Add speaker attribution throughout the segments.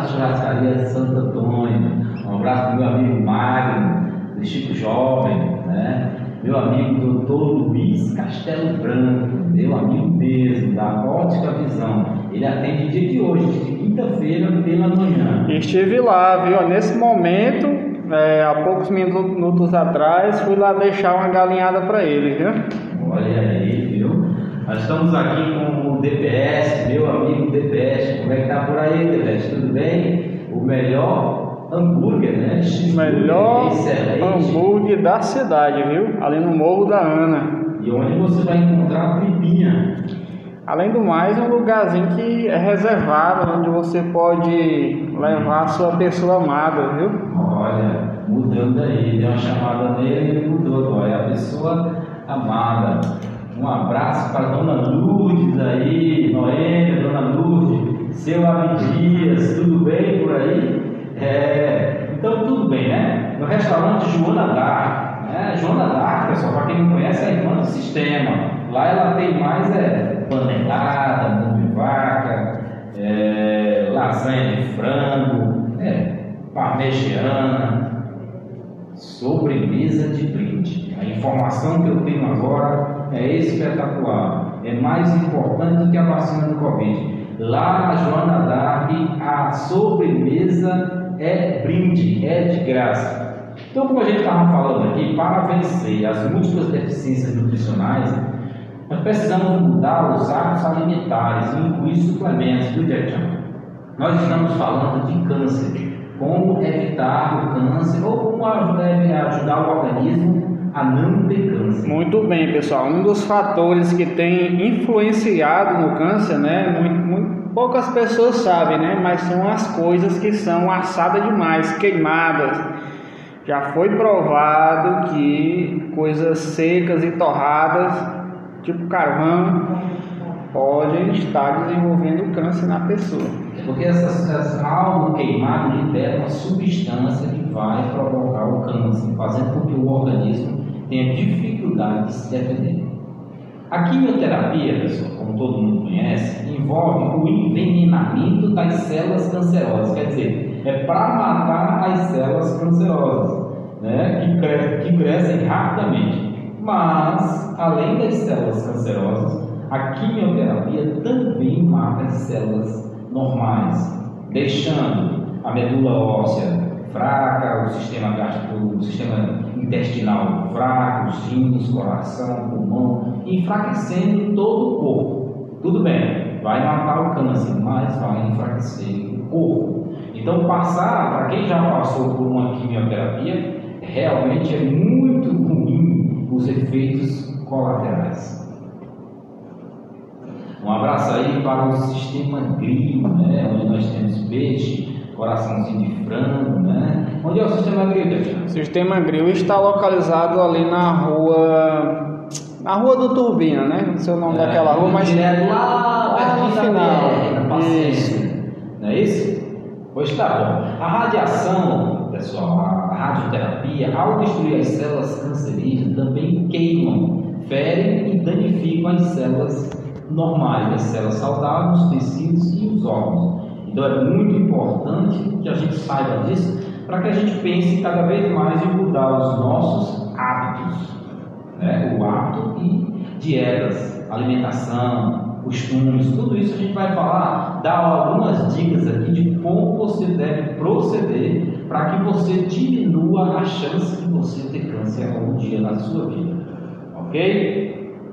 Speaker 1: da churrascaria Santo Antônio. Um abraço para meu amigo Magno, do Chico Jovem, né? Meu amigo doutor Luiz Castelo Branco, meu amigo mesmo, da Ótica Visão. Ele atende dia de hoje, de quinta-feira, pela manhã.
Speaker 2: Estive lá, viu? Nesse momento, é, há poucos minutos atrás, fui lá deixar uma galinhada para ele, viu?
Speaker 1: Olha aí, viu? Nós estamos aqui com o DPS, meu amigo DPS. Como é que tá por aí, DPS? Tudo bem? O melhor hambúrguer, né?
Speaker 2: Melhor excelente. hambúrguer da cidade, viu? Ali no Morro da Ana.
Speaker 1: E onde você vai encontrar a pipinha?
Speaker 2: Além do mais, é um lugarzinho que é reservado, onde você pode levar a sua pessoa amada, viu?
Speaker 1: Olha, mudando aí, deu uma chamada nele e mudou agora. É a pessoa amada. Um abraço para Dona Lourdes aí, Noêmia, Dona Lourdes, seu Dias, tudo bem por aí? É, então tudo bem, né? No restaurante Joana Dark, né? Joana Dark, pessoal, para quem não conhece, é a irmã do sistema. Lá ela tem mais é, panelada, mão de vaca, é, lasanha de frango, é, parmegiana, sobremesa de brinde. A informação que eu tenho agora é espetacular. É mais importante do que a vacina do Covid. Lá na Joana Dark, a sobremesa é brinde, é de graça. Então, como a gente estava falando aqui, para vencer as múltiplas deficiências nutricionais, nós precisamos mudar os hábitos alimentares incluir suplementos, viu, Tietchan? Nós estamos falando de câncer como evitar o câncer ou como ajudar o organismo a não ter câncer.
Speaker 2: Muito bem, pessoal. Um dos fatores que tem influenciado no câncer, né? Muito, muito, poucas pessoas sabem, né? Mas são as coisas que são assadas demais, queimadas. Já foi provado que coisas secas e torradas, tipo carvão, podem estar desenvolvendo câncer na pessoa.
Speaker 1: Porque essas, essas, algo queimado libera uma substância que vai provocar o câncer, fazendo com que o organismo tenha dificuldade de se defender. A quimioterapia, pessoal, como todo mundo conhece, envolve o envenenamento das células cancerosas, quer dizer, é para matar as células cancerosas, né, que, que crescem rapidamente. Mas, além das células cancerosas, a quimioterapia também mata as células normais, deixando a medula óssea fraca, o sistema gástrico, o sistema intestinal fraco, os rins, coração, pulmão, enfraquecendo todo o corpo. Tudo bem, vai matar o câncer, mas vai enfraquecer o corpo. Então, passar, para quem já passou por uma quimioterapia, realmente é muito ruim os efeitos colaterais. Um abraço aí para o sistema Grilo, né? onde nós temos peixe, coraçãozinho de frango, né? Onde é o sistema Grilo,
Speaker 2: O sistema Grilo está localizado ali na rua. Na rua do Turbina, né? Não sei o nome é, daquela rua, mas.
Speaker 1: Direto lá, lá no final. Isso. Não é isso? Pois tá bom. A radiação, pessoal, a radioterapia, ao destruir as células cancerígenas, também queimam, ferem e danificam as células normais, as células saudáveis, os tecidos e os órgãos. Então é muito importante que a gente saiba disso para que a gente pense cada vez mais em mudar os nossos hábitos, né? o hábito e dietas, alimentação, costumes, tudo isso a gente vai falar, dar algumas dicas aqui de como você deve proceder para que você diminua a chance de você ter câncer algum dia na sua vida, ok?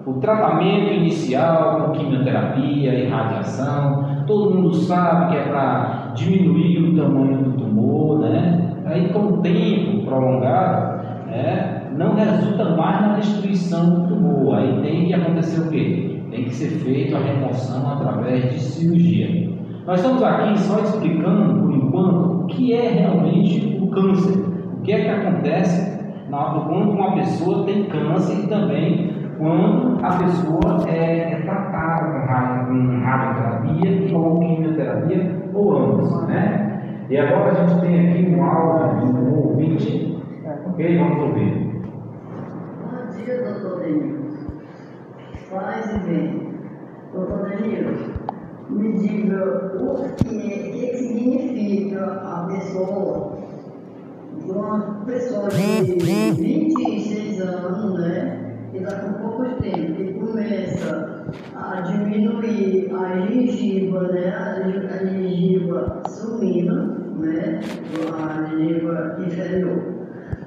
Speaker 1: o tratamento inicial com quimioterapia e radiação, todo mundo sabe que é para diminuir o tamanho do tumor, né? Aí com o tempo prolongado, né, não resulta mais na destruição do tumor. Aí tem que acontecer o quê? Tem que ser feito a remoção através de cirurgia. Nós estamos aqui só explicando, por enquanto, o que é realmente o câncer. O que é que acontece quando uma pessoa tem câncer e também quando a pessoa é, é tratada com radioterapia ou quimioterapia ou ambos, né? E agora a gente tem aqui um áudio de um ouvinte, ok? Vamos ouvir.
Speaker 3: Bom dia, doutor Danilo. Paz e bem. Doutor Danilo, me diga o que, que significa a pessoa, uma pessoa de 26 anos, né? Que está com pouco tempo, começa a diminuir a gengiva, né? A gengiva sumindo, né? A gengiva inferior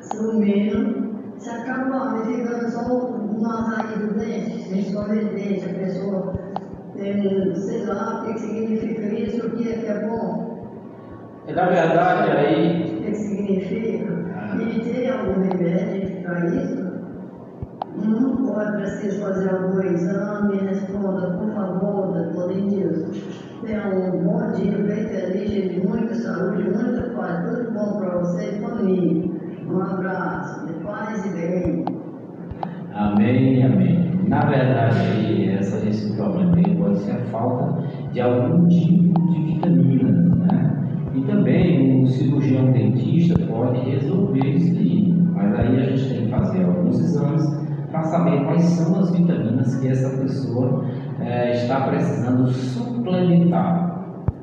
Speaker 3: sumindo, se acaba ficando só uma raiz do dente, escolher dente, a pessoa tem, sei lá, o que significa isso, o que é que é bom.
Speaker 1: Na verdade, aí.
Speaker 3: O que significa? E tem algum remédio para isso? Ou é preciso fazer algum exame? Responda, por favor, doutor Edilson. Tenha um bom dia, bem feliz, de muita saúde, muita paz. Tudo bom para você e família. Um abraço, de paz e bem.
Speaker 1: Amém, amém. Na verdade, essa, esse problema aí pode ser a falta de algum tipo de vitamina, né? E também o cirurgião dentista pode resolver isso aí. Mas aí a gente tem que fazer alguns exames para saber quais são as vitaminas que essa pessoa é, está precisando suplementar.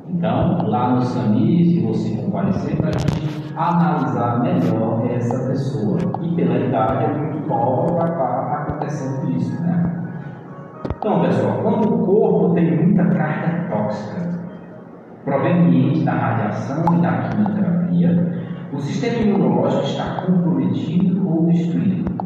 Speaker 1: Então, lá no SAMI, você comparecer, para a gente analisar melhor essa pessoa. E pela idade é muito nova, vai estar acontecendo isso, né? Então, pessoal, quando o corpo tem muita carga tóxica proveniente da radiação e da quimioterapia, o sistema imunológico está comprometido ou destruído.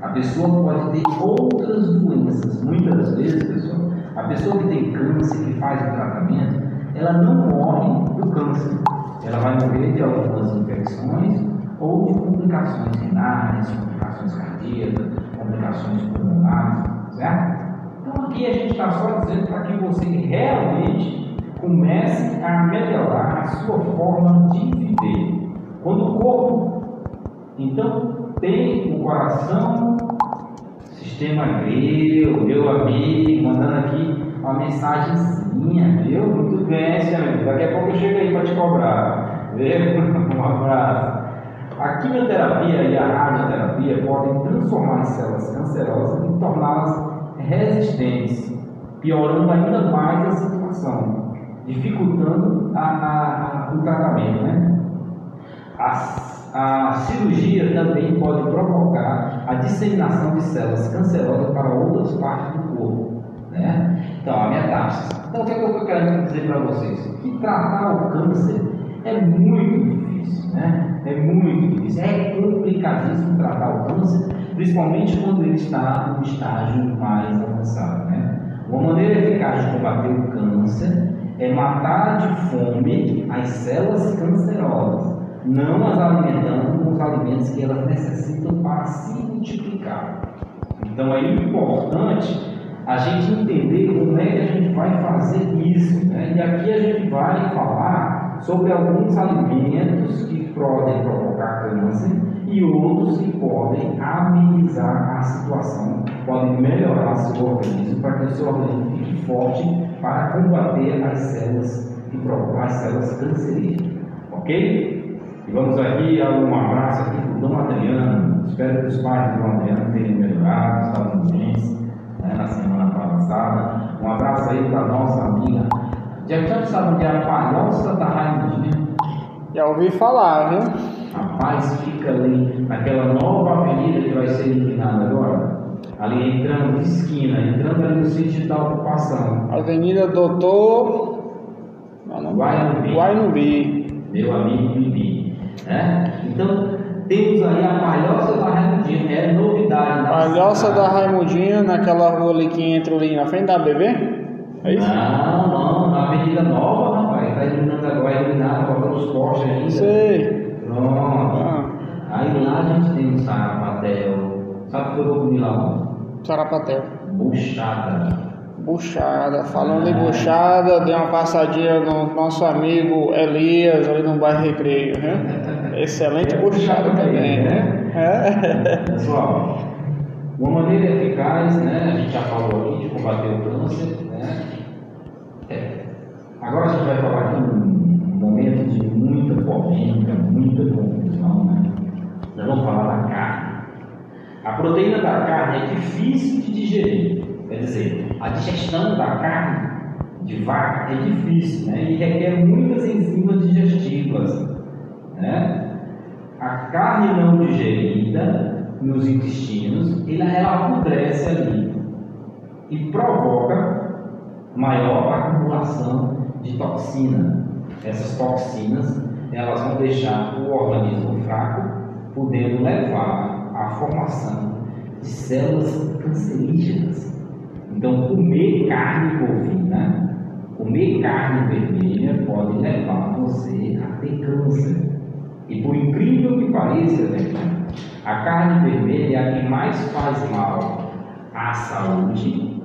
Speaker 1: A pessoa pode ter outras doenças. Muitas vezes, pessoal, a pessoa que tem câncer, que faz o tratamento, ela não morre do câncer. Ela vai morrer de algumas infecções ou de complicações renais, complicações cardíacas, complicações pulmonares, certo? Então aqui a gente está só dizendo para que você realmente comece a melhorar a sua forma de viver. Quando o corpo, então, tem o coração, sistema grego, meu amigo, mandando aqui uma mensagenzinha, viu? Muito bem, senhor. Daqui a pouco eu chego aí para te cobrar. Viu? Um abraço. A quimioterapia e a radioterapia podem transformar as células cancerosas e torná-las resistentes, piorando ainda mais a situação, dificultando a, a, a, o tratamento. Né? A, a cirurgia também pode provocar a disseminação de células cancerosas para outras partes do corpo. Né? Então, a metástase. Então, o que, é que eu quero dizer para vocês? Que tratar o câncer é muito difícil, né? É muito difícil. É complicadíssimo tratar o câncer, principalmente quando ele está no estágio mais avançado, né? Uma maneira eficaz de combater o câncer é matar de fome as células cancerosas, não as alimentando com os alimentos que elas necessitam para se multiplicar. Então é importante a gente entender como é que a gente vai fazer isso. Né? E aqui a gente vai falar sobre alguns alimentos que podem provocar câncer e outros que podem amenizar a situação, podem melhorar seu organismo para que o seu organismo fique forte para combater as células as células cancerígenas. Ok? E vamos aqui a um abraço aqui para o Dom Adriano. Espero que os pais do Dom Adriano tenham melhorado, estavam doentes né, na semana passada. Um abraço aí para a nossa amiga. Já que sabe onde é a palhoça da Raimundinha?
Speaker 2: Já ouvi falar, viu?
Speaker 1: Rapaz, fica ali naquela nova avenida que vai ser eliminada agora. Ali entrando de esquina, entrando ali no sítio da ocupação.
Speaker 2: Avenida Doutor.
Speaker 1: Guainubi.
Speaker 2: Guainubi.
Speaker 1: Meu amigo Bibi. Né? Então, temos aí a Palhoça da Raimundinha, é novidade.
Speaker 2: Palhoça
Speaker 1: cidade.
Speaker 2: da Raimundinha, naquela rua ali que entra ali na frente da BB? É isso?
Speaker 1: Não, não, na Avenida Nova, rapaz. Está iluminando agora, iluminada, botando os postes ainda.
Speaker 2: Sei.
Speaker 1: Pronto.
Speaker 2: Ah,
Speaker 1: Aí lá a gente tem um sarapatel. Sabe o que eu vou comer lá?
Speaker 2: Sarapatel.
Speaker 1: Buchada.
Speaker 2: Buchada. Falando em buchada, dei uma passadinha no nosso amigo Elias, ali no bairro Recreio, né? Excelente
Speaker 1: É
Speaker 2: buchada também, né? É.
Speaker 1: Pessoal, uma maneira eficaz, né? A gente já falou aqui de combater o câncer, né? É. Agora a gente vai falar aqui um momento de muita polêmica, muita confusão, né? Nós vamos falar da carne. A proteína da carne é difícil de digerir, quer dizer, a digestão da carne de vaca é difícil, né? E requer muitas enzimas digestivas carne não digerida nos intestinos, ela, ela apodrece ali e provoca maior acumulação de toxina. Essas toxinas elas vão deixar o organismo fraco, podendo levar à formação de células cancerígenas. Então, comer carne bovina, comer carne vermelha pode levar você a ter câncer. E por incrível que pareça, né, a carne vermelha é a que mais faz mal à saúde,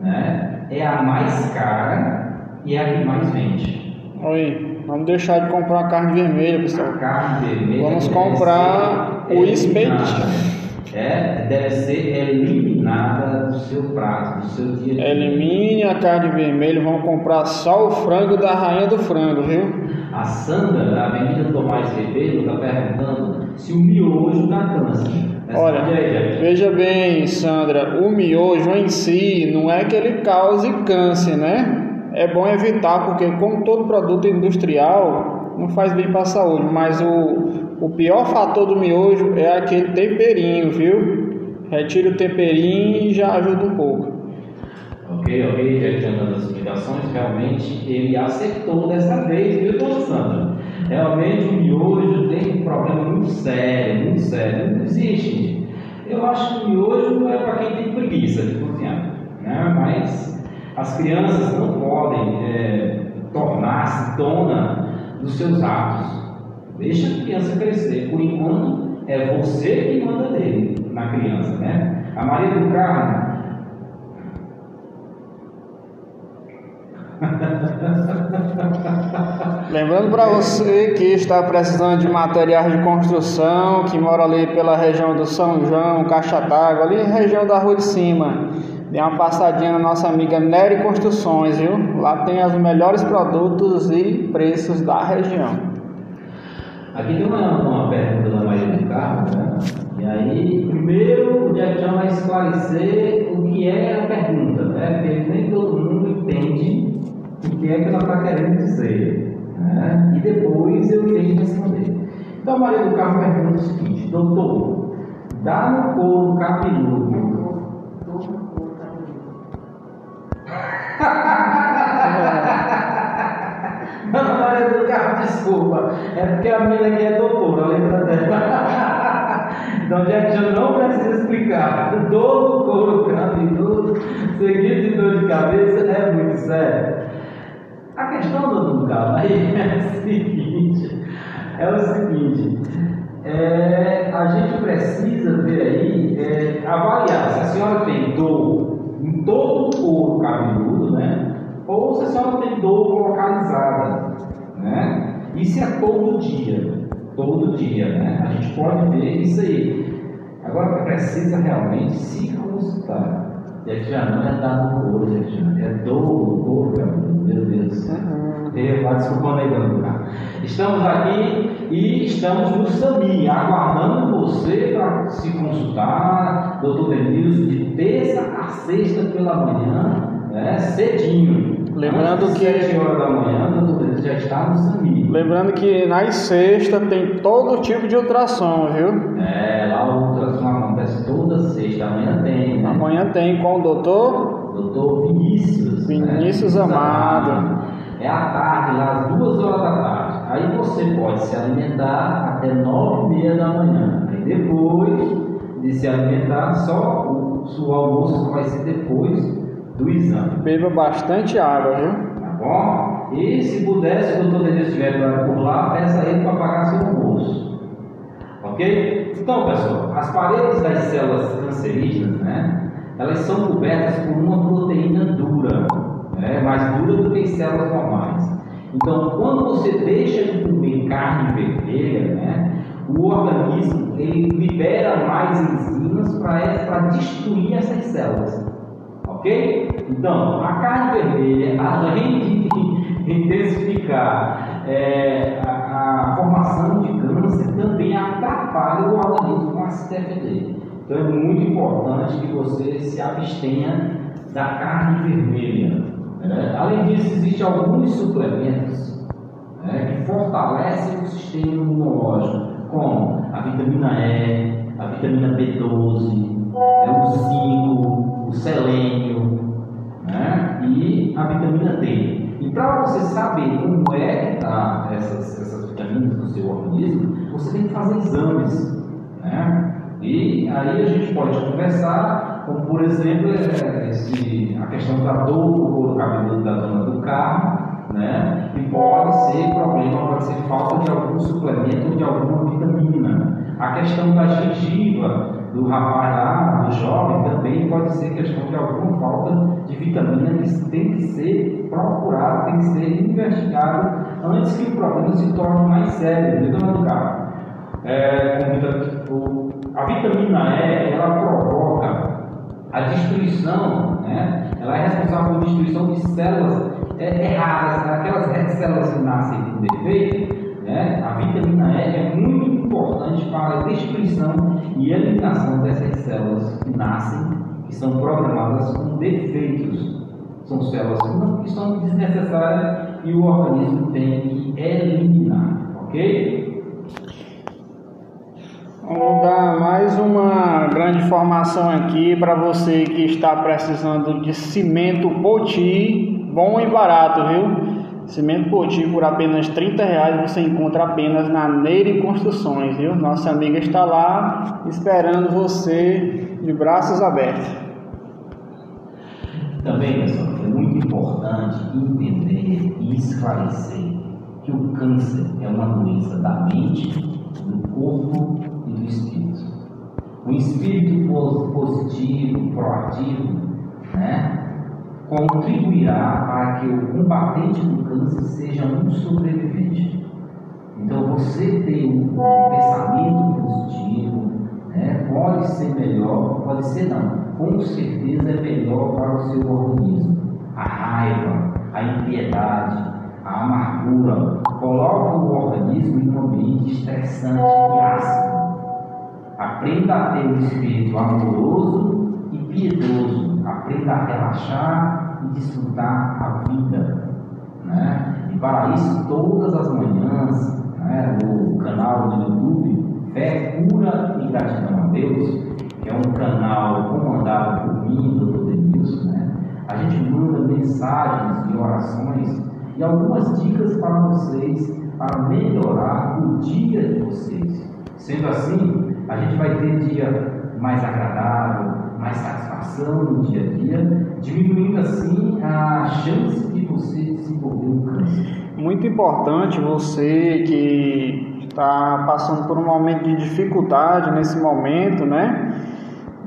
Speaker 1: né? é a mais cara e é a que mais vende.
Speaker 2: Oi, vamos deixar de comprar carne vermelha, pessoal.
Speaker 1: A carne vermelha.
Speaker 2: Vamos comprar o espetinho.
Speaker 1: É, deve ser eliminada do seu prato, do seu dia a dia.
Speaker 2: Elimine a carne vermelha, vamos comprar só o frango da rainha do frango, viu?
Speaker 1: A Sandra, da Avenida Tomás Ribeiro, está perguntando se o miojo dá câncer.
Speaker 2: Olha,
Speaker 1: aí,
Speaker 2: veja bem, Sandra, o miojo em si não é que ele cause câncer, né? É bom evitar, porque como todo produto industrial, não faz bem para a saúde, mas o, o pior fator do miojo é aquele temperinho, viu? Retire o temperinho e já ajuda um pouco.
Speaker 1: Ok, ok, tinha dado as explicações, realmente ele acertou dessa vez, viu, dona Sandra? Realmente o miojo tem um problema muito sério, muito sério. Não existe. Eu acho que o miojo é para quem tem preguiça de cozinhar, né? Mas as crianças não podem é, tornar-se dona dos seus atos. Deixa a criança crescer. Por enquanto, é você que manda dele na criança, né? A Maria do Carmo
Speaker 2: Lembrando para você que está precisando de materiais de construção, que mora ali pela região do São João, Caixa d'Água, ali região da Rua de Cima, dê uma passadinha na nossa amiga Nery Construções, viu? Lá tem os melhores produtos e preços da região.
Speaker 1: Aqui tem uma, uma pergunta da Maria do Carmo, né? E aí, primeiro, o Jack vai esclarecer o que é a pergunta, né? Porque nem todo mundo entende o que é que ela está querendo dizer, né? E depois eu irei responder. Então, a Maria do Carmo pergunta o seguinte: Doutor, dá no couro cabeludo Dona Maria do Carmo, desculpa. É porque a menina aqui é doutora, lembra dela? então, já que eu não precisa explicar. Dor no couro cabeludo, seguido de dor de cabeça, é muito sério. A questão do Carmo aí é o seguinte: é o seguinte. é, a gente precisa ver aí, é, avaliar se a senhora tem dor em todo o couro cabeludo, né? Ou se a senhora tem dor localizada, né? Isso é todo dia, todo dia, né? A gente pode ver isso aí. Agora precisa realmente se consultar. Gente, já não é dar no couro, gente, é dor cabeludo, meu Deus. Eu, vai desculpando aí, Carla. Estamos aqui e estamos no SAMI, aguardando você para se consultar, doutor Denilson, de terça a sexta pela manhã, né, cedinho.
Speaker 2: Lembrando que-
Speaker 1: sete horas da manhã, doutor Denilson já está no SAMI.
Speaker 2: Lembrando que nas sextas tem todo tipo de ultrassom, viu?
Speaker 1: É, lá o ultrassom acontece toda sexta, amanhã tem, né?
Speaker 2: Amanhã tem com o doutor
Speaker 1: Doutor Vinícius.
Speaker 2: Vinícius
Speaker 1: né?
Speaker 2: Amado.
Speaker 1: É à tarde, lá às duas horas da tarde. Aí você pode se alimentar até nove e meia da manhã. Aí depois de se alimentar, só o seu almoço vai ser depois do exame.
Speaker 2: beba bastante água, viu?
Speaker 1: Tá bom? E se puder, se o doutor Denilson estiver por lá, peça ele para pagar seu almoço. Ok? Então, pessoal, as paredes das células cancerígenas, né? Elas são cobertas por uma proteína dura, né? mais dura do que as células normais. Então, quando você deixa de comer carne vermelha, né? O organismo ele libera mais enzimas para destruir essas células. Então, a carne vermelha, além de intensificar é, a, a formação de câncer, também atrapalha o organismo a se. Então, é muito importante que você se abstenha da carne vermelha. né? Além disso, existem alguns suplementos né, que fortalecem o sistema imunológico. como a vitamina E, a vitamina B12, é o zinco, o selênio né? e a vitamina D. E para você saber como é que está essas, essas vitaminas no seu organismo, você tem que fazer exames. Né? E aí a gente pode conversar, como por exemplo, é, esse, a questão da dor do cabeludo da dona do carro, né? E pode ser problema, pode ser falta de algum suplemento ou de alguma vitamina. A questão da gengiva do rapaz lá, do jovem, também pode ser questão de alguma falta de vitamina que tem que ser procurado, tem que ser investigado antes que o problema se torne mais sério, meu caro? É, a vitamina E, ela provoca a destruição, né? ela é responsável por destruição de células é, erradas, aquelas células que nascem com defeito, né? a vitamina E é muito importante para a destruição e eliminação dessas células que nascem, que são programadas com defeitos. São células que são desnecessárias e o organismo tem que eliminar, ok?
Speaker 2: Vamos dar mais uma grande informação aqui para você que está precisando de cimento poti bom e barato, viu? Cimento Poti por apenas 30 reais você encontra apenas na Neire Construções, viu? Nossa amiga está lá esperando você de braços abertos.
Speaker 1: Também, pessoal, é muito importante entender e esclarecer que o câncer é uma doença da mente, do corpo e do espírito. O espírito positivo, proativo, né? Contribuirá para que o combatente do câncer seja um sobrevivente. Então, você ter um, pensamento positivo né, pode ser melhor, pode ser não, com certeza é melhor para o seu organismo. A raiva, a impiedade, a amargura colocam o organismo em um ambiente estressante e ácido. Aprenda a ter um espírito amoroso e piedoso aprenda a relaxar e desfrutar a vida. Né? E para isso, todas as manhãs, né, no canal do YouTube, Fé, Cura e Gratidão a Deus, que é um canal comandado por mim, Dr. Denilson, né? a gente manda mensagens e orações e algumas dicas para vocês para melhorar o dia de vocês. Sendo assim, a gente vai ter dia mais agradável, mais satisfação no dia a dia, diminuindo assim a chance de você desenvolver um câncer.
Speaker 2: Muito importante você que está passando por um momento de dificuldade nesse momento, né?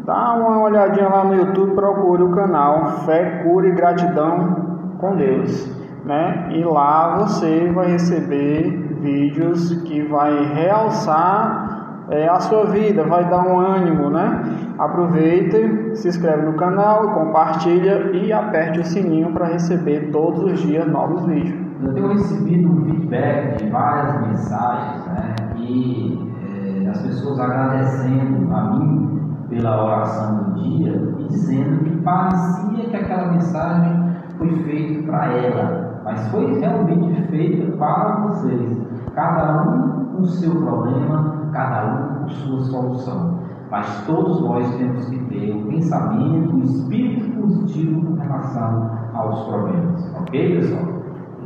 Speaker 2: Dá uma olhadinha lá no YouTube, procure o canal Fé, Cura e Gratidão com Deus, né? E lá você vai receber vídeos que vai realçar é, a sua vida, vai dar um ânimo, né? Aproveite, se inscreve no canal, compartilha e aperte o sininho para receber todos os dias novos vídeos.
Speaker 1: Eu tenho recebido um feedback de várias mensagens, né? E é, as pessoas agradecendo a mim pela oração do dia e dizendo que parecia que aquela mensagem foi feita para ela, mas foi realmente feita para vocês. Cada um com o seu problema, cada um com sua solução. Mas todos nós temos que ter o pensamento, o espírito positivo com relação aos problemas. Ok, pessoal?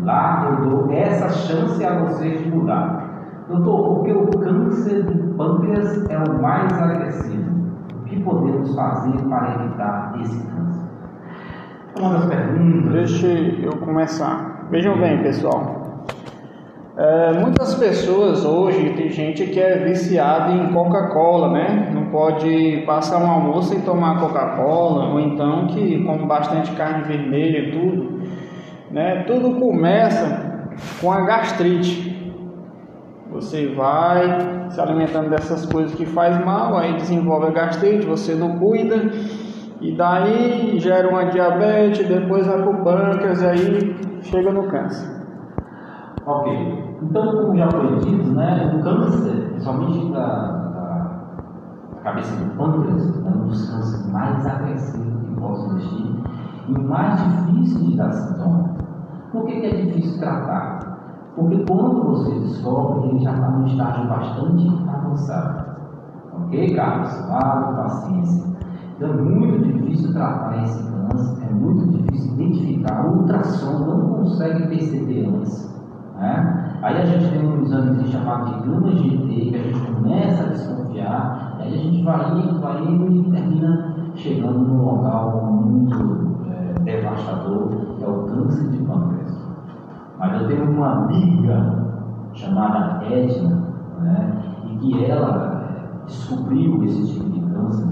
Speaker 1: Lá eu dou essa chance a vocês de mudar. Doutor, porque o câncer de pâncreas é o mais agressivo. O que podemos fazer para evitar esse câncer?
Speaker 2: Uma das perguntas. Deixa eu começar. Vejam bem, pessoal. É, muitas pessoas hoje, tem gente que é viciada em Coca-Cola, né? Não pode passar um almoço sem tomar Coca-Cola, ou então que come bastante carne vermelha e tudo. Né? Tudo começa com a gastrite. Você vai se alimentando dessas coisas que faz mal, aí desenvolve a gastrite, você não cuida, e daí gera uma diabetes, depois vai para o pâncreas, aí chega no câncer.
Speaker 1: Ok. Então, como já foi dito, né, o câncer, principalmente da, da, cabeça do pâncreas, é um dos cânceres mais agressivos que posso existir e mais difícil de dar sintoma. Por que, que é difícil tratar? Porque quando você descobre, ele já está num estágio bastante avançado. Ok, Carlos? Claro, paciência. Então é muito difícil tratar esse câncer, é muito difícil identificar. O ultrassom não consegue perceber antes. Né? Aí a gente tem um exame chamado de gama GT, que a gente começa a desconfiar, aí a gente vai indo, vai indo e termina chegando num local muito é, devastador, que é o câncer de pâncreas. Mas eu tenho uma amiga chamada Edna, né, e que ela é, descobriu esse tipo de câncer,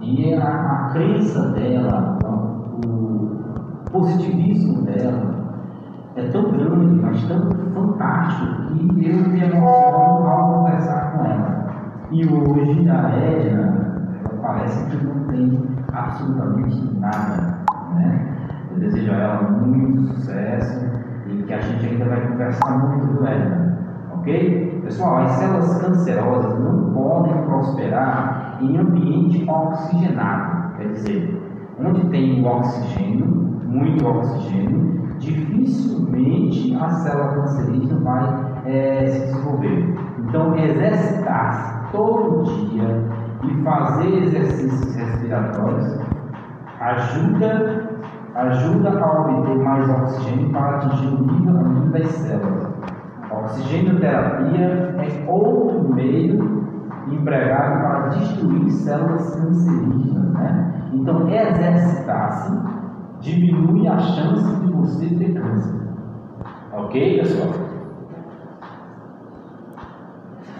Speaker 1: e a, a crença dela, o positivismo dela, é tão grande, mas tão fantástico, que eu me emociono ao conversar com ela. E hoje a Edna, parece que não tem absolutamente nada. Né? Eu desejo a ela muito sucesso e que a gente ainda vai conversar muito do Edna. Ok? Pessoal, as células cancerosas não podem prosperar em ambiente oxigenado, quer dizer, onde tem o oxigênio, muito oxigênio, dificilmente a célula cancerígena vai é, se desenvolver. Então, exercitar todo dia e fazer exercícios respiratórios ajuda, ajuda a obter mais oxigênio para atingir o nível, das células. A terapia é outro meio empregado para destruir células cancerígenas. Né? Então, exercitar-se diminui a chance de você ter câncer. Ok, pessoal?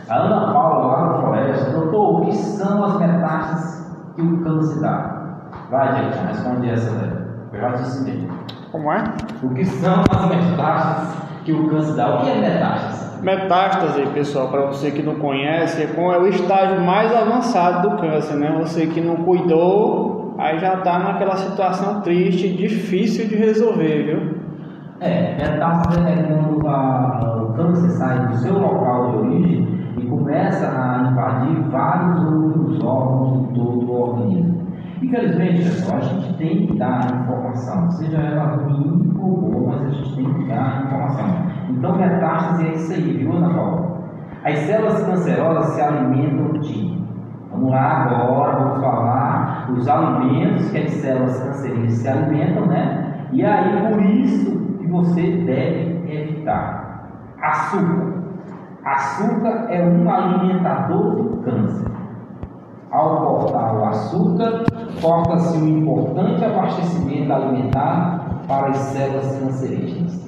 Speaker 1: A Ana Paula, lá na floresta, doutor, o que são as metástases que o câncer dá? Vai, gente, responde essa daí. Eu já disse bem.
Speaker 2: Como é?
Speaker 1: O que são as metástases que o câncer dá? O que é metástase?
Speaker 2: Metástase, pessoal, para você que não conhece, é, é o estágio mais avançado do câncer, né? Você que não cuidou, aí já está naquela situação triste, difícil de resolver, viu?
Speaker 1: É, metástase é quando a, o câncer sai do seu local de origem e começa a invadir vários outros órgãos de todo o organismo. Infelizmente, pessoal, a gente tem que dar informação, seja ela ruim ou boa, mas a gente tem que dar informação. Então, metástase é isso aí, viu, Ana Paula? As células cancerosas se alimentam de. Vamos lá agora, vamos falar os alimentos que as células cancerígenas se alimentam, né? E aí, por isso que você deve evitar. Açúcar. Açúcar é um alimentador do câncer. Ao cortar o açúcar, corta-se um importante abastecimento alimentar para as células cancerígenas.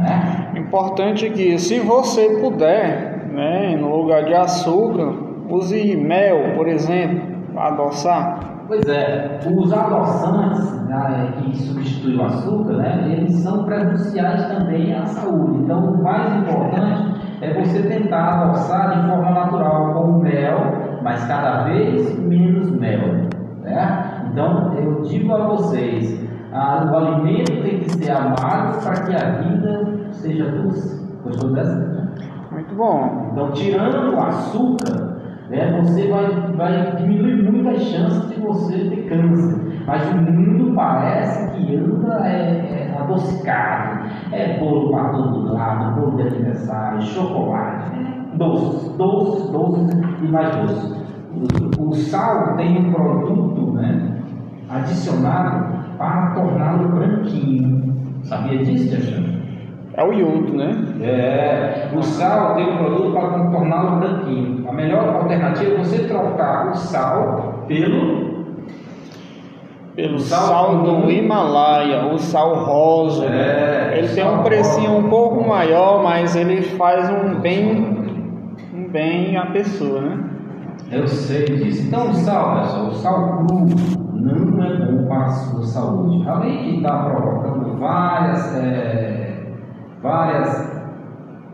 Speaker 1: Né?
Speaker 2: Importante que, se você puder, né, no lugar de açúcar, use mel, por exemplo, para adoçar.
Speaker 1: Pois é, os adoçantes né, que substituem o açúcar, né, eles são prejudiciais também à saúde. Então, o mais importante é você tentar adoçar de forma natural, com mel, mas cada vez menos mel. Né? Então, eu digo a vocês: a, o alimento tem que ser amargo para que a vida seja doce. Gostou dessa?
Speaker 2: Muito bom.
Speaker 1: Então, tirando o açúcar, né, você vai, vai diminuir muito as chances de você ter câncer. Mas o mundo parece que anda é, é adocicado. É bolo para todo lado, bolo de aniversário, chocolate, doces, doces, doces e mais doces. O, o sal tem um produto né, adicionado para torná-lo branquinho. Sabia disso, Alexandre?
Speaker 2: É o iodo, né?
Speaker 1: É, o sal tem um produto para torná-lo branquinho. A melhor alternativa é você trocar o sal pelo
Speaker 2: pelo sal, sal do Himalaia, o sal rosa.
Speaker 1: É,
Speaker 2: ele tem um precinho rosa. um pouco maior, mas ele faz um bem, um bem à pessoa, né?
Speaker 1: Eu sei disso. Então o sal, pessoal, o sal cru não é bom para a sua saúde. Além de estar provocando várias, é, várias,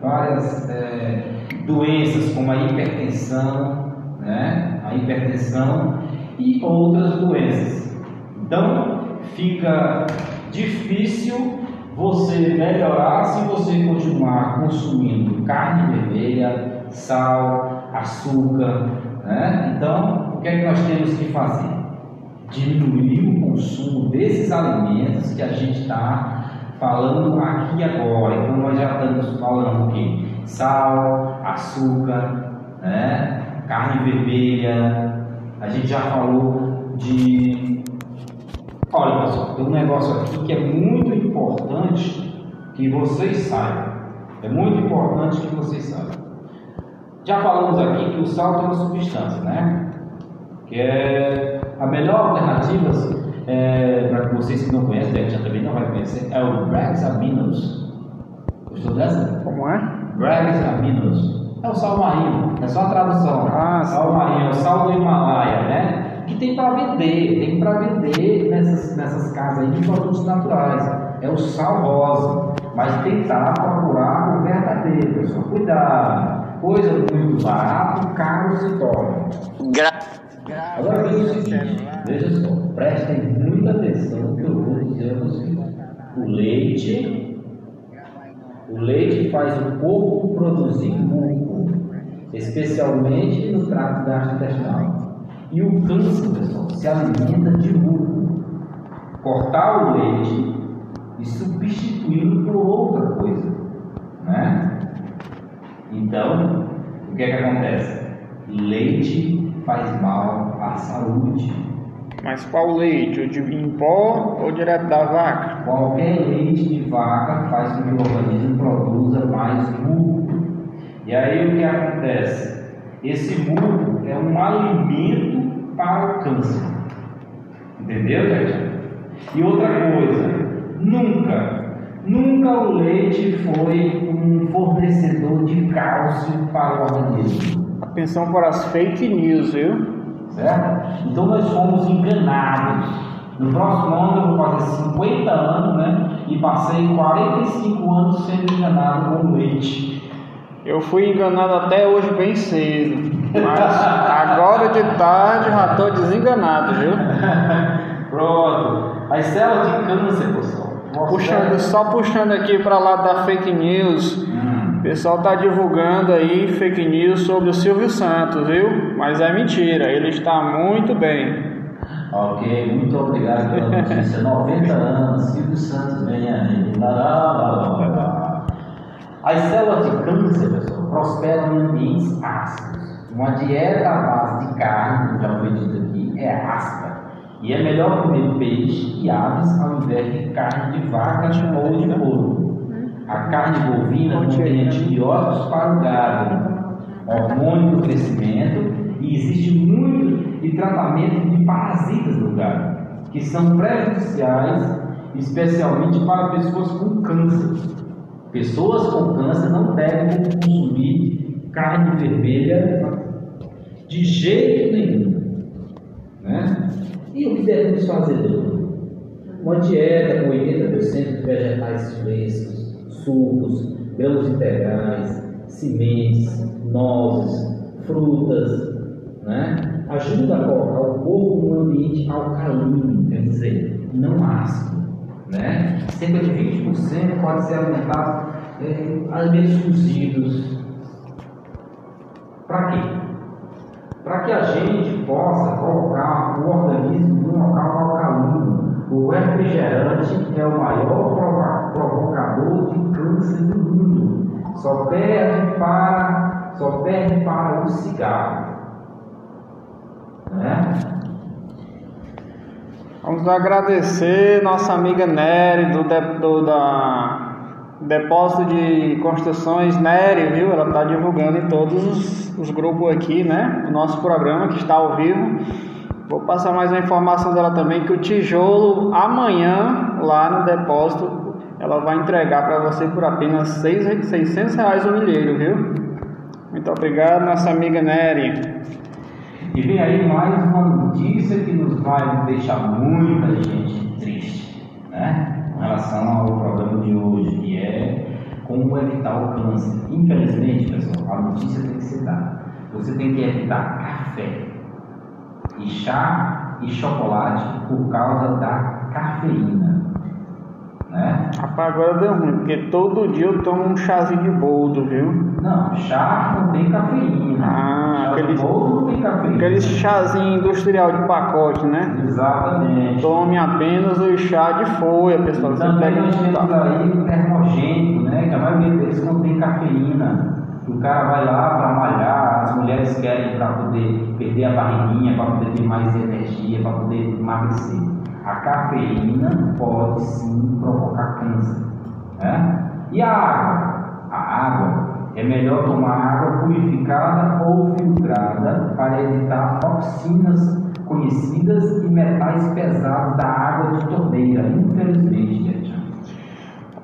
Speaker 1: várias é, doenças como a hipertensão, né? A hipertensão e outras doenças. Então fica difícil você melhorar se você continuar consumindo carne vermelha, sal, açúcar. Né? Então, o que é que nós temos que fazer? Diminuir o consumo desses alimentos que a gente está falando aqui agora. Então nós já estamos falando o quê? Sal, açúcar, né? carne vermelha. A gente já falou de. Olha pessoal, tem um negócio aqui que é muito importante que vocês saibam. É muito importante que vocês saibam. Já falamos aqui que o sal tem uma substância, né? Que é a melhor alternativa é, para vocês que não conhecem, a gente também não vai conhecer, é o Brax Aminos. Gostou dessa?
Speaker 2: Como é?
Speaker 1: Brax Aminos. É o sal marinho, é só a tradução.
Speaker 2: Ah,
Speaker 1: sal marinho, é o sal do Himalaia, né? Que tem para vender, tem para vender nessas, nessas casas aí de produtos naturais. É o sal rosa. Mas tentar procurar o verdadeiro, pessoal. Cuidado. Coisa muito barata, caro se torna.
Speaker 4: Gra
Speaker 1: Agora veja o seguinte, veja só, prestem muita atenção que eu vou dizer a vocês. O leite, o leite faz o corpo produzir muco, especialmente no trato gastrointestinal. E o câncer, pessoal, se alimenta de muco. Cortar o leite e substituí-lo por outra coisa, né? Então, o que é que acontece? Leite faz mal à saúde.
Speaker 2: Mas qual leite? O de em pó ou direto da vaca?
Speaker 1: Qualquer leite de vaca faz com que o organismo produza mais muco. E aí o que acontece? Esse muco é um alimento para o câncer. Entendeu, gente? E outra coisa, nunca, nunca o leite foi um fornecedor de cálcio para o organismo.
Speaker 2: Atenção para as fake news, viu?
Speaker 1: Certo? Então nós fomos enganados. No próximo ano eu vou fazer 50 anos, né? E passei 45 anos sendo enganado com leite.
Speaker 2: Eu fui enganado até hoje bem cedo. Mas agora de tarde já estou desenganado, viu?
Speaker 1: Pronto. As células de câncer, pessoal.
Speaker 2: Puxando, só puxando aqui para lá da fake news. Pessoal tá divulgando aí fake news sobre o Silvio Santos, viu? Mas é mentira, ele está muito bem.
Speaker 1: Ok, muito obrigado pela notícia. 90 anos, Silvio Santos vem aí. As células de câncer, pessoal, prosperam em ambientes ácidos. Uma dieta à base de carne, já foi dito aqui, é ácida. E é melhor comer peixe e aves ao invés de carne de vaca ou de porco. A carne bovina contém antibióticos para o gado, hormônio do crescimento e existe muito de tratamento de parasitas no gado, que são prejudiciais, especialmente para pessoas com câncer. Pessoas com câncer não devem consumir carne vermelha de jeito nenhum. Né? E o que devemos fazer? Uma dieta com 80% de vegetais frescos, sucos, grãos integrais, sementes, nozes, frutas, né? ajuda a colocar o corpo num ambiente alcalino, quer dizer, não ácido. Né? Cerca de 20% pode ser alimentado é, alimentos cozidos. Para quê? Para que a gente possa colocar o organismo num local alcalino. O refrigerante é o maior provocador de câncer do mundo. Só perde para, só perde para o cigarro. Né?
Speaker 2: Vamos agradecer nossa amiga Nery do, de, do da Depósito de Construções Nery, viu? Ela está divulgando em todos os, os, grupos aqui, né? O nosso programa que está ao vivo. Vou passar mais uma informação dela também que o tijolo amanhã lá no depósito ela vai entregar para você por apenas 600 reais o milheiro, viu? Muito obrigado, nossa amiga Nery.
Speaker 1: E vem aí mais uma notícia que nos vai deixar muita gente triste, né? Com relação ao programa de hoje, que é como evitar o câncer. Infelizmente, pessoal, a notícia tem que ser dada. Você tem que evitar café, e chá e chocolate por causa da cafeína. Né?
Speaker 2: Rapaz, agora deu ruim, porque todo dia eu tomo um chazinho de boldo, viu?
Speaker 1: Não, chá não tem cafeína.
Speaker 2: Ah,
Speaker 1: chá boldo não tem cafeína.
Speaker 2: Aquele chazinho industrial de pacote, né?
Speaker 1: Exatamente.
Speaker 2: Tome apenas o chá de folha, pessoal. Você
Speaker 1: Também
Speaker 2: pega
Speaker 1: nós temos aí termogênico, né? Que a maioria deles não tem cafeína. O cara vai lá para malhar, as mulheres querem para poder perder a barriguinha, para poder ter mais energia, para poder emagrecer. A cafeína pode sim provocar câncer. Né? E a água? A água é melhor tomar água purificada ou filtrada para evitar toxinas conhecidas e metais pesados da água de torneira, infelizmente, gente.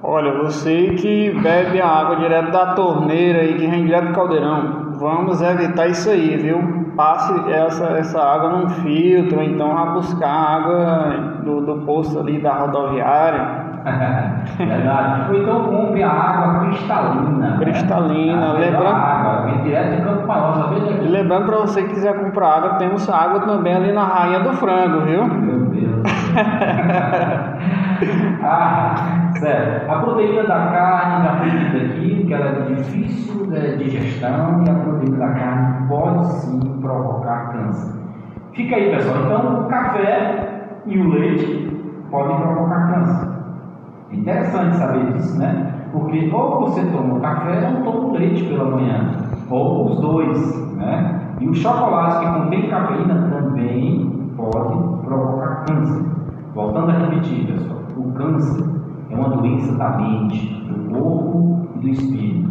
Speaker 2: Olha, você que bebe a água direto da torneira e que vem direto do caldeirão, vamos evitar isso aí, viu? Passe essa, essa água num filtro, ou então vá buscar a água do, do posto ali da rodoviária.
Speaker 1: Verdade. Ou então compre a água cristalina. né?
Speaker 2: Cristalina,
Speaker 1: melhor
Speaker 2: lembrando-
Speaker 1: água, vem direto de Campo Maior,
Speaker 2: E
Speaker 1: daqui?
Speaker 2: lembrando para você que quiser comprar água, temos água também ali na Rainha do Frango, viu?
Speaker 1: Meu Deus. ah, sério. A proteína da carne já foi dita aqui, que ela é de difícil né, digestão e a proteína da carne pode sim provocar câncer. Fica aí, pessoal. Então, o café e o leite podem provocar câncer. Interessante saber disso, né? Porque ou você toma café ou toma leite pela manhã, ou os dois, né? E o chocolate que contém cafeína também pode provocar câncer. Voltando a repetir, pessoal, o câncer é uma doença da mente, do corpo e do espírito.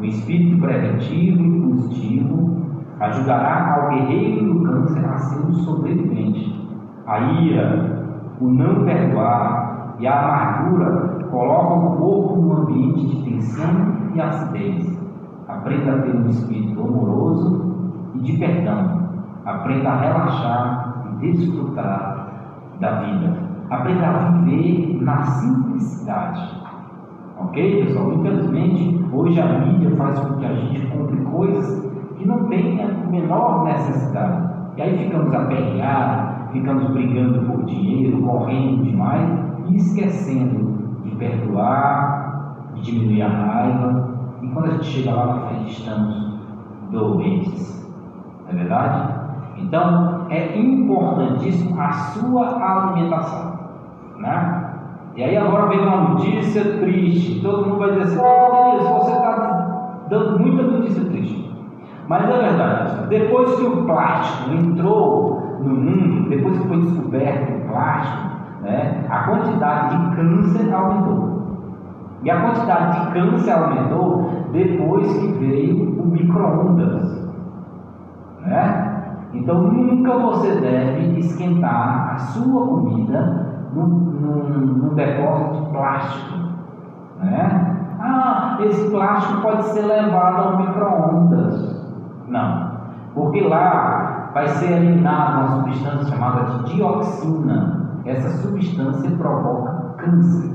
Speaker 1: O espírito preventivo e positivo ajudará ao guerreiro do câncer a ser um sobrevivente. A ira, o não perdoar e a amargura colocam o corpo num ambiente de tensão e acidez. Aprenda a ter um espírito amoroso e de perdão. Aprenda a relaxar e desfrutar da vida. Aprenda a viver na simplicidade. Ok, pessoal? Infelizmente, hoje a mídia faz com que a gente compre coisas que não tem a menor necessidade. E aí ficamos aperreados, ficamos brigando por dinheiro, correndo demais e esquecendo de perdoar, de diminuir a raiva. E quando a gente chega lá na frente, estamos doentes. Não é verdade? Então, é importantíssimo a sua alimentação. Né? E aí agora vem uma notícia triste. Todo mundo vai dizer assim, "Ô, Denise, você está dando muita notícia triste. Mas é verdade, depois que o plástico entrou no mundo, depois que foi descoberto o plástico, né, a quantidade de câncer aumentou. E a quantidade de câncer aumentou depois que veio o micro-ondas. Né? Então nunca você deve esquentar a sua comida num, num, num depósito de plástico. Né? Ah, esse plástico pode ser levado ao micro-ondas. Não, porque lá vai ser eliminada uma substância chamada de dioxina. Essa substância provoca câncer.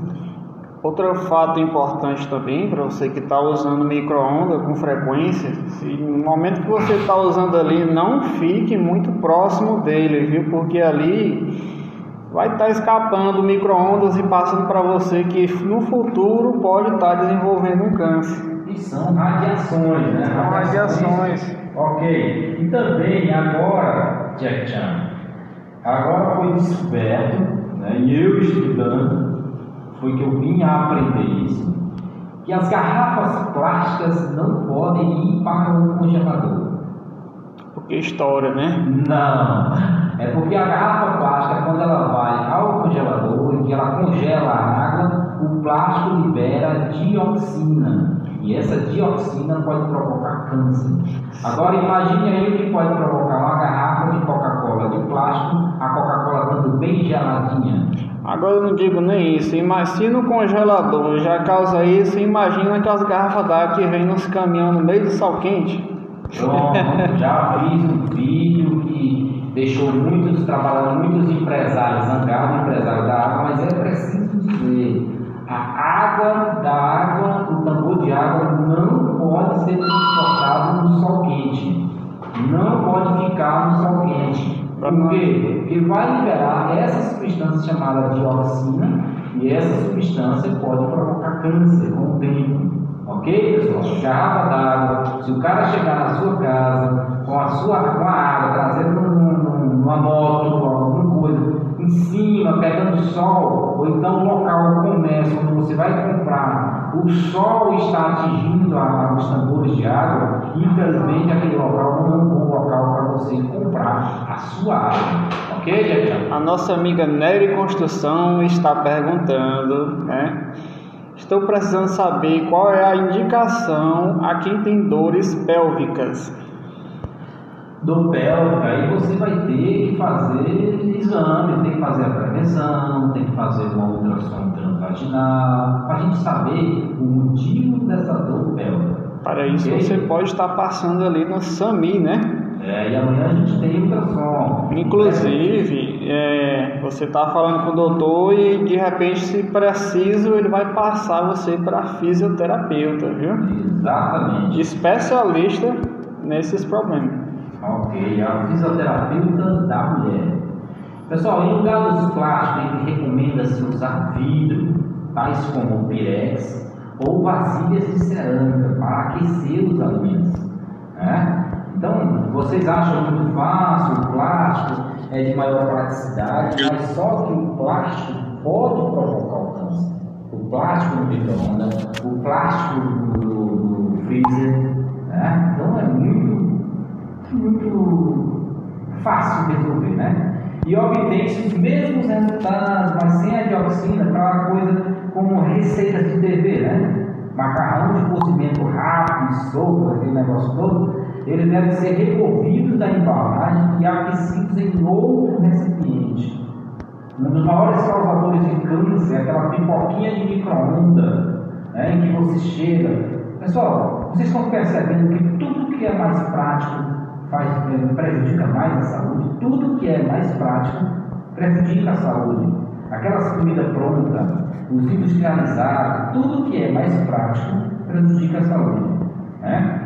Speaker 2: Outro fato importante também para você que está usando micro-ondas com frequência, se no momento que você está usando ali, não fique muito próximo dele, viu? Porque ali vai estar escapando micro-ondas e passando para você que no futuro pode estar desenvolvendo um câncer.
Speaker 1: E são radiações, né?
Speaker 2: São radiações.
Speaker 1: Ok. E também agora, Jack Chan, agora foi descoberto, né, e eu estudando, foi que eu vim a aprender isso, que as garrafas plásticas não podem ir para o congelador.
Speaker 2: Porque história, né?
Speaker 1: Não, é porque a garrafa plástica, quando ela vai ao congelador e que ela congela a água, o plástico libera dioxina. E essa dioxina pode provocar câncer. Agora imagine aí o que pode provocar uma garrafa de Coca-Cola de plástico, a Coca-Cola estando bem geladinha.
Speaker 2: Agora eu não digo nem isso, imagina o congelador já causa isso, imagina aquelas garrafas d'água que vem nos caminhões no meio do sol quente.
Speaker 1: Pronto, já fiz um vídeo que deixou muitos trabalhando, muitos empresários zangados, empresários da água, mas é preciso dizer, a água da água, o tambor de água não pode ser transportado no sol quente. Não pode ficar no sol quente. Por quê? Porque vai liberar essa substância chamada dioxina E essa substância pode provocar câncer com o tempo. Ok, pessoal? Garrafa d'água. Se o cara chegar na sua casa com a sua com a água, trazendo numa moto, alguma coisa, em cima, pegando sol, ou então no local, do comércio, onde você vai comprar, o sol está atingindo a, os tambores de água, infelizmente aquele local não é um bom local para você comprar a sua água. Ok, gente?
Speaker 2: A nossa amiga Nery Construção está perguntando, né? Estou precisando saber qual é a indicação a quem tem dores pélvicas.
Speaker 1: Dor pélvica, aí você vai ter que fazer exame, tem que fazer a prevenção, tem que fazer uma ultrassom transvaginal, para a gente saber o motivo dessa dor pélvica.
Speaker 2: Para isso okay? você pode estar passando ali no SAMI, né?
Speaker 1: É, e amanhã a gente tem ultrassom.
Speaker 2: Inclusive, é, você está falando com o doutor e de repente, se preciso, ele vai passar você para fisioterapeuta, viu?
Speaker 1: Exatamente.
Speaker 2: Especialista nesses problemas.
Speaker 1: Ok, a fisioterapeuta da mulher. Pessoal, em lugar dos plásticos, recomenda-se usar vidro, tais como pirex ou vasilhas de cerâmica para aquecer os alimentos. Né? Então, vocês acham muito fácil, o plástico é de maior praticidade, mas só que o plástico pode provocar o câncer. O plástico no micro-ondas, o plástico no, freezer. Né? Então, é muito, muito fácil de resolver, né? E obtém-se os mesmos resultados, mas sem a dioxina, aquela coisa como receitas de TV, né? Macarrão de cozimento rápido, solto, aquele negócio todo eles devem ser removidos da embalagem e aquecidos em outro recipiente. Um dos maiores causadores de câncer é aquela pipoquinha de micro-ondas né, em que você chega. Pessoal, vocês estão percebendo que tudo que é mais prático faz, é, prejudica mais a saúde? Tudo que é mais prático prejudica a saúde. Aquelas comidas prontas, os industrializados, tudo que é mais prático prejudica a saúde. Né?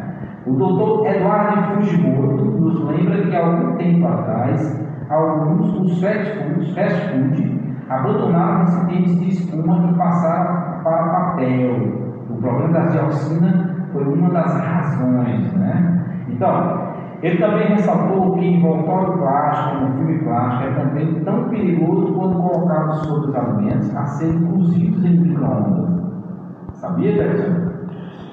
Speaker 1: O doutor Eduardo Fujimoto nos lembra que há algum tempo atrás, alguns dos fast food, fast food abandonaram recipientes de espuma e passaram para papel. O problema da dioxina foi uma das razões. Né? Então, ele também ressaltou que envoltório plástico, no filme plástico, é também tão perigoso quando colocado sobre os alimentos a serem cozidos em micro-ondas. Sabia, Bertão?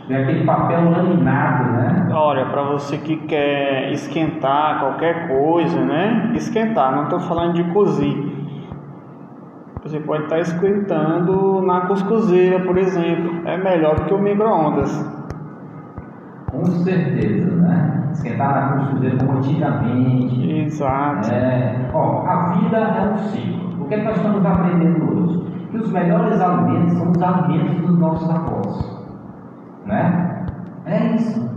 Speaker 1: Vem aquele papel laminado, né?
Speaker 2: Olha, para você que quer esquentar qualquer coisa, né? Esquentar, não estou falando de cozir. Você pode estar tá esquentando na cuscuzeira, por exemplo. É melhor do que o micro-ondas.
Speaker 1: Com certeza, né? Esquentar na cuscuzeira como antigamente.
Speaker 2: Exato.
Speaker 1: É, ó, a vida é um ciclo. O que, é que nós estamos aprendendo hoje? Que os melhores alimentos são os alimentos dos nossos avós. Né? É isso.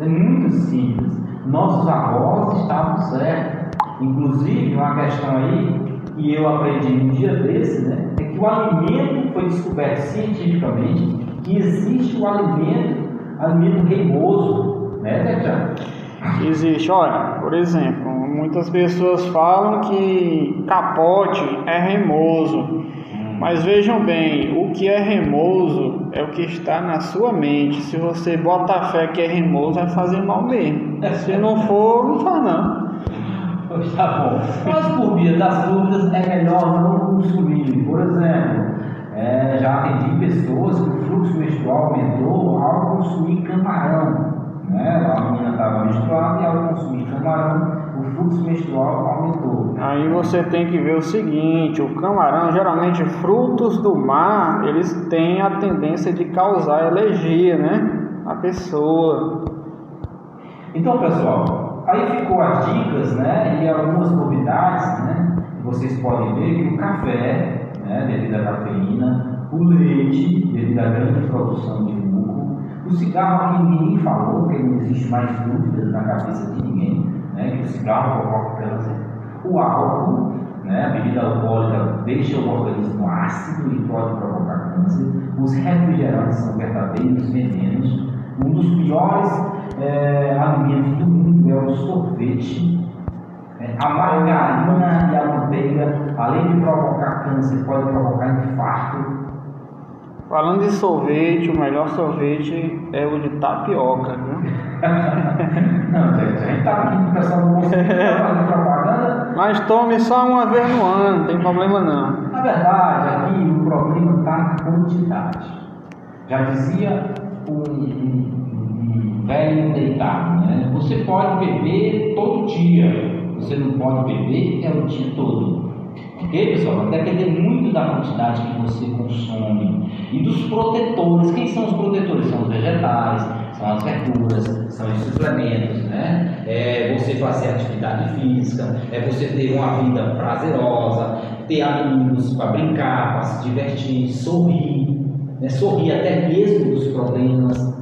Speaker 1: É muito simples. Nossos avós estavam certos. Inclusive, uma questão aí que eu aprendi um dia desse, né? É que o alimento foi descoberto cientificamente que existe o alimento, alimento reimoso, né, Tetiana?
Speaker 2: Existe, olha, por exemplo, muitas pessoas falam que capote é remoso. Mas vejam bem, o que é remoso é o que está na sua mente. Se você bota a fé que é remoso, vai fazer mal mesmo. Se não for, não faz não.
Speaker 1: Tá bom. Mas por via das dúvidas é melhor não consumir. Por exemplo, é, já atendi pessoas que o fluxo menstrual aumentou ao consumir camarão. Né? A menina estava menstruada e ao consumir camarão o fluxo menstrual aumentou.
Speaker 2: Aí você tem que ver o seguinte: o camarão, geralmente frutos do mar, eles têm a tendência de causar alergia, né? A pessoa.
Speaker 1: Então, pessoal, aí ficou as dicas, né? E algumas novidades, né? Vocês podem ver que o café, né? Devido à cafeína, o leite, devido à grande produção de muco, o cigarro aqui ninguém falou, porque não existe mais dúvidas na cabeça de ninguém né, que o cigarro provoca câncer, o álcool, né, a bebida alcoólica deixa o organismo ácido e pode provocar câncer, os refrigerantes são verdadeiros venenos, um dos piores é, alimentos do mundo é o sorvete, é, a margarina e a manteiga além de provocar câncer, pode provocar infarto.
Speaker 2: Falando de sorvete, o melhor sorvete é o de tapioca, viu?
Speaker 1: não, gente, a gente tá aqui com o pessoal do fazendo propaganda.
Speaker 2: Mas tome só uma vez no ano, não tem problema não.
Speaker 1: Na verdade, aqui o problema está na quantidade. Já dizia um velho deitado, né? Você pode beber todo dia, você não pode beber é o dia todo. Ok, pessoal? Vai depender muito da quantidade que você consome e dos protetores. Quem são os protetores? São os vegetais, são as verduras, são os suplementos, né? É você fazer atividade física, é você ter uma vida prazerosa, ter amigos para brincar, para se divertir, sorrir, né? sorrir até mesmo dos problemas.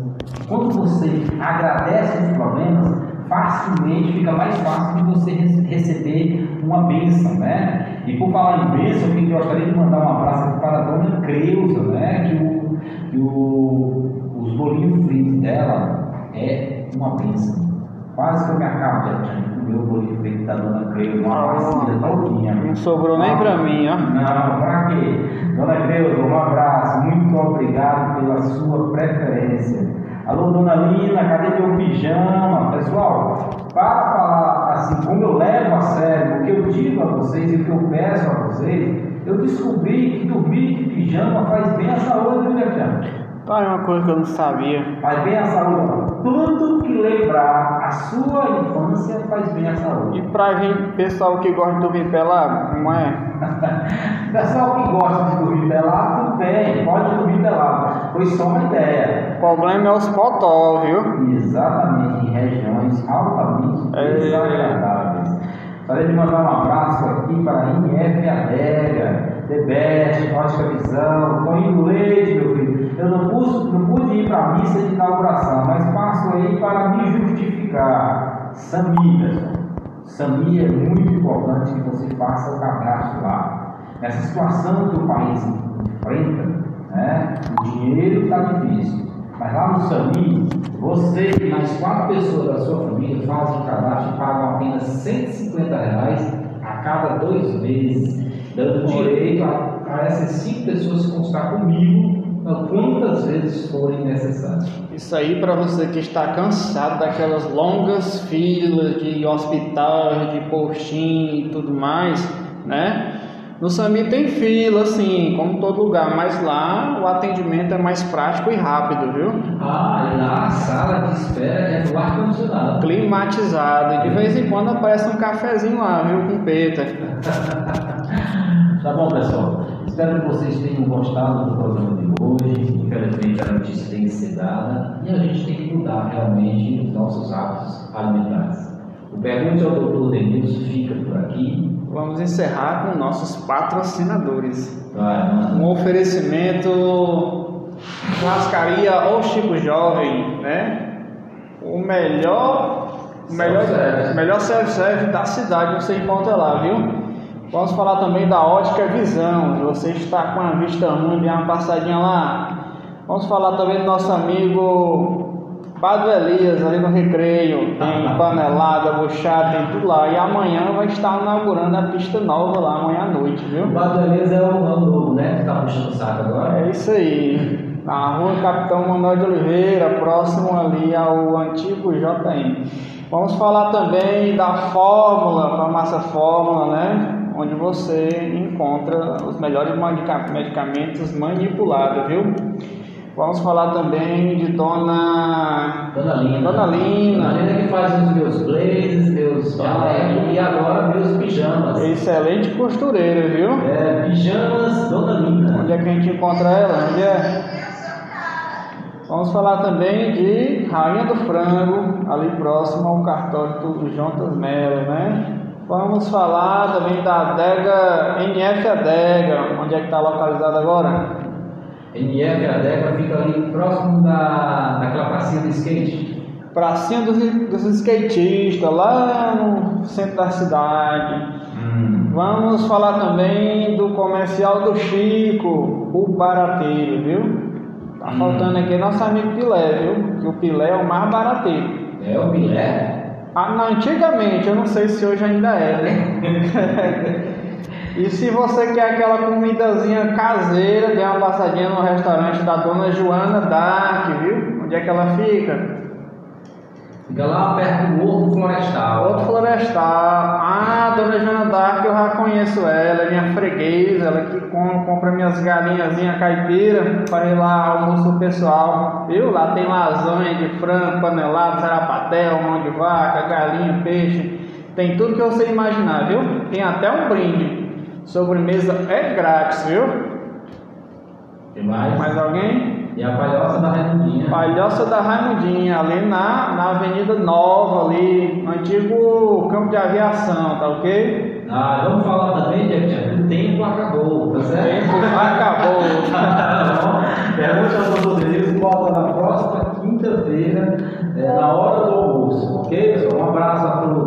Speaker 1: Quando você agradece os problemas, facilmente fica mais fácil de você receber uma bênção, né? E por falar em bênção, eu gostaria de mandar um abraço para a dona Creuza, né? Que, o, que o, os bolinhos fritos dela é uma bênção. Quase que eu me acabo de o bolinho frito da dona Creuza, uma bacia todinha.
Speaker 2: Não sobrou nem para mim, ó.
Speaker 1: Não, para quê? Dona Creuza, um abraço, muito obrigado pela sua preferência. Alô, dona Lina, cadê meu pijama? Pessoal, para falar assim, como eu levo a sério o que eu digo a vocês e o que eu peço a vocês, eu descobri que dormir de pijama faz bem à saúde, viu?
Speaker 2: Ah, é uma coisa que eu não sabia.
Speaker 1: Faz bem à saúde. Tudo que lembrar a sua infância faz bem à saúde.
Speaker 2: E pra gente, pessoal que gosta de dormir pelado, como é?
Speaker 1: pessoal que gosta de dormir pelado, bem, pode dormir pelado. Pois só uma ideia.
Speaker 2: O problema é os potó, viu?
Speaker 1: Exatamente, em regiões altamente é... desagradáveis. Gostaria de mandar um abraço aqui para a INF Adega. The Best, Ótica Visão, Toninho Leite, meu filho. Eu não pude, não pude ir para a missa de inauguração, mas passo aí para me justificar. Sami, pessoal. Sami é muito importante que você faça o cadastro lá. Nessa situação que o país enfrenta, né, o dinheiro está difícil. Mas lá no SAMI, você e mais quatro pessoas da sua família fazem o cadastro e pagam apenas 150 reais a cada dois meses dando direito a, a essas cinco pessoas se consultar comigo quantas vezes forem necessárias.
Speaker 2: Isso aí para você que está cansado daquelas longas filas de hospital, de postinho e tudo mais, né? No SAMI tem fila, assim, como todo lugar, mas lá o atendimento é mais prático e rápido, viu?
Speaker 1: Ah, e lá a sala de espera é do ar-condicionado.
Speaker 2: Climatizado. E de vez em quando aparece um cafezinho lá, viu, com peta.
Speaker 1: Tá bom, pessoal. Espero que vocês tenham gostado do programa de hoje. Infelizmente, a notícia tem que ser dada e a gente tem que mudar realmente os nossos hábitos alimentares. O Pergunte ao Dr. Denilson fica por aqui.
Speaker 2: Vamos encerrar com nossos patrocinadores.
Speaker 1: Vai,
Speaker 2: um oferecimento Churrascaria ou Chico Jovem, né? O melhor, o melhor, melhor self-service da cidade você encontra lá, viu? Vamos falar também da ótica visão. Você está com a vista ruim, dê uma passadinha lá. Vamos falar também do nosso amigo Padre Elias, ali no Recreio. Tem panelada, buchada, tem tudo lá. E amanhã vai estar inaugurando a pista nova lá, amanhã à noite, viu?
Speaker 1: O Padre Elias é o, é novo, né? Que está puxando o saco agora.
Speaker 2: É isso aí. Na rua Capitão Manuel de Oliveira, próximo ali ao antigo JM. Vamos falar também da fórmula, farmácia fórmula, né? onde você encontra os melhores medicamentos manipulados, viu? Vamos falar também de Dona
Speaker 1: Dona Lina.
Speaker 2: Dona Lina.
Speaker 1: Dona Lina que faz os meus blazers, meus jalecos e agora meus pijamas.
Speaker 2: Excelente costureira, viu?
Speaker 1: É, pijamas Dona Lina.
Speaker 2: Onde é que a gente encontra ela? Onde é? Vamos falar também de Rainha do Frango, ali próximo ao cartório do Jontas Melo, né? Vamos falar também da adega NF Adega, onde é que está localizada agora?
Speaker 1: NF Adega fica ali próximo da, daquela pracinha do skate.
Speaker 2: Pracinha dos, dos skatistas, lá no centro da cidade. Hum. Vamos falar também do comercial do Chico, o barateiro, viu? Tá hum. faltando aqui nosso amigo Pilé, viu? Que o Pilé é o mais barateiro.
Speaker 1: É o Pilé?
Speaker 2: Ah, não, antigamente, eu não sei se hoje ainda é, né? E se você quer aquela comidazinha caseira, dê uma passadinha no restaurante da Dona Joana Dark, viu? Onde é que ela fica?
Speaker 1: Fica lá perto do Horto Florestal.
Speaker 2: Horto Florestal. Ah, Dona Joana Dark, eu já conheço ela, é minha freguesa, ela que compra minhas galinhazinhas caipira para ir lá almoço pessoal. Viu? Lá tem lasanha de frango, panelado, sarapatel, mão de vaca, galinha, peixe. Tem tudo que você imaginar, viu? Tem até um brinde. Sobremesa é grátis, viu?
Speaker 1: Tem mais?
Speaker 2: Mais alguém?
Speaker 1: E a Palhoça da Raimundinha.
Speaker 2: Palhoça da Raimundinha, ali na, na Avenida Nova, ali, antigo campo de aviação, tá ok?
Speaker 1: Ah, vamos falar também, Jeff, o tempo acabou, tá certo? O tempo acabou. Pergunta aos poderes, volta na próxima quinta-feira, é, na hora do almoço, ok, pessoal? Um abraço a todos.